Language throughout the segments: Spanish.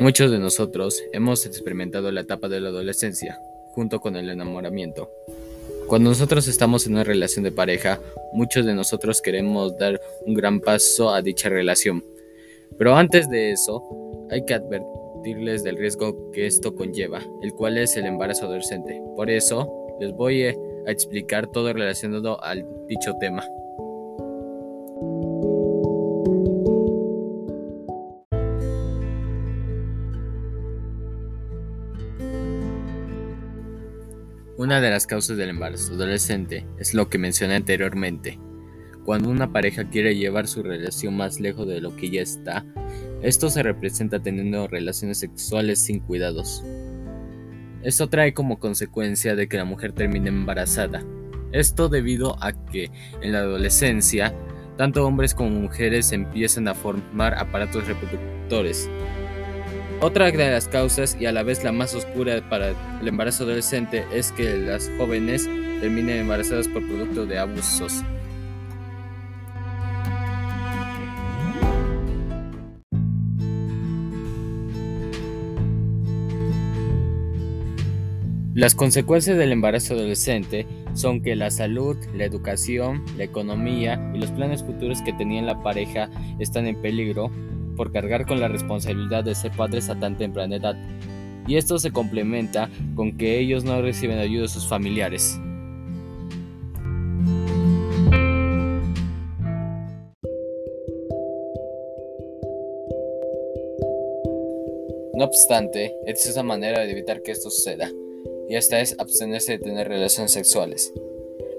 Muchos de nosotros hemos experimentado la etapa de la adolescencia, junto con el enamoramiento. Cuando nosotros estamos en una relación de pareja, muchos de nosotros queremos dar un gran paso a dicha relación. Pero antes de eso, hay que advertirles del riesgo que esto conlleva, el cual es el embarazo adolescente. Por eso, les voy a explicar todo relacionado al dicho tema. Una de las causas del embarazo adolescente es lo que mencioné anteriormente. Cuando una pareja quiere llevar su relación más lejos de lo que ya está, esto se representa teniendo relaciones sexuales sin cuidados. Esto trae como consecuencia de que la mujer termine embarazada. Esto debido a que en la adolescencia, tanto hombres como mujeres empiezan a formar aparatos reproductores, otra de las causas y a la vez la más oscura para el embarazo adolescente es que las jóvenes terminen embarazadas por producto de abusos. Las consecuencias del embarazo adolescente son que la salud, la educación, la economía y los planes futuros que tenía la pareja están en peligro por cargar con la responsabilidad de ser padres a tan temprana edad, y esto se complementa con que ellos no reciben ayuda de sus familiares. No obstante, existe una manera de evitar que esto suceda, y esta es abstenerse de tener relaciones sexuales.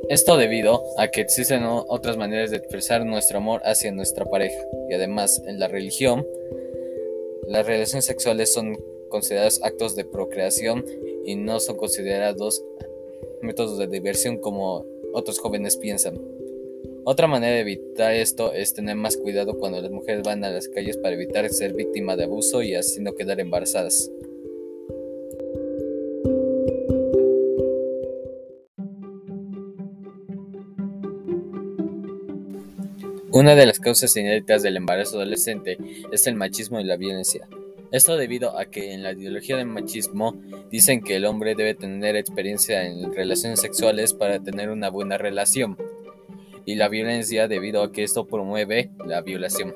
Esto debido a que existen otras maneras de expresar nuestro amor hacia nuestra pareja y además en la religión las relaciones sexuales son consideradas actos de procreación y no son considerados métodos de diversión como otros jóvenes piensan. Otra manera de evitar esto es tener más cuidado cuando las mujeres van a las calles para evitar ser víctima de abuso y así no quedar embarazadas. Una de las causas inéditas del embarazo adolescente es el machismo y la violencia. Esto debido a que en la ideología del machismo dicen que el hombre debe tener experiencia en relaciones sexuales para tener una buena relación, y la violencia debido a que esto promueve la violación.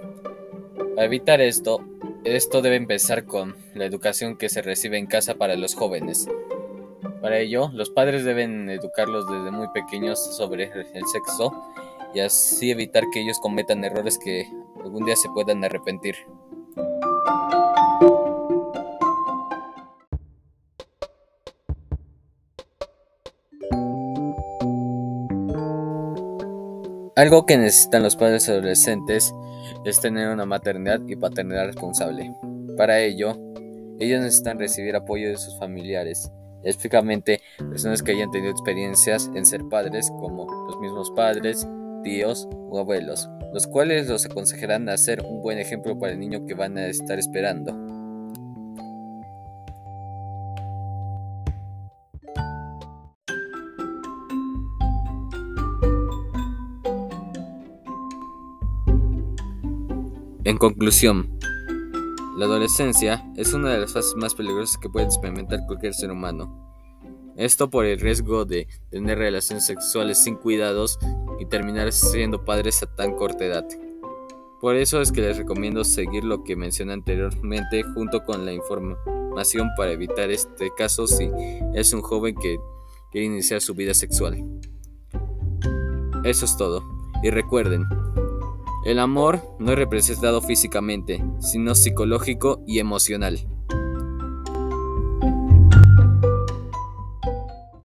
Para evitar esto, esto debe empezar con la educación que se recibe en casa para los jóvenes. Para ello, los padres deben educarlos desde muy pequeños sobre el sexo y así evitar que ellos cometan errores que algún día se puedan arrepentir. Algo que necesitan los padres adolescentes es tener una maternidad y paternidad responsable. Para ello, ellos necesitan recibir apoyo de sus familiares, específicamente personas que hayan tenido experiencias en ser padres como los mismos padres, tíos o abuelos, los cuales los aconsejarán a ser un buen ejemplo para el niño que van a estar esperando. En conclusión, la adolescencia es una de las fases más peligrosas que puede experimentar cualquier ser humano. Esto por el riesgo de tener relaciones sexuales sin cuidados y terminar siendo padres a tan corta edad. Por eso es que les recomiendo seguir lo que mencioné anteriormente junto con la información para evitar este caso si es un joven que quiere iniciar su vida sexual. Eso es todo. Y recuerden, el amor no es representado físicamente, sino psicológico y emocional.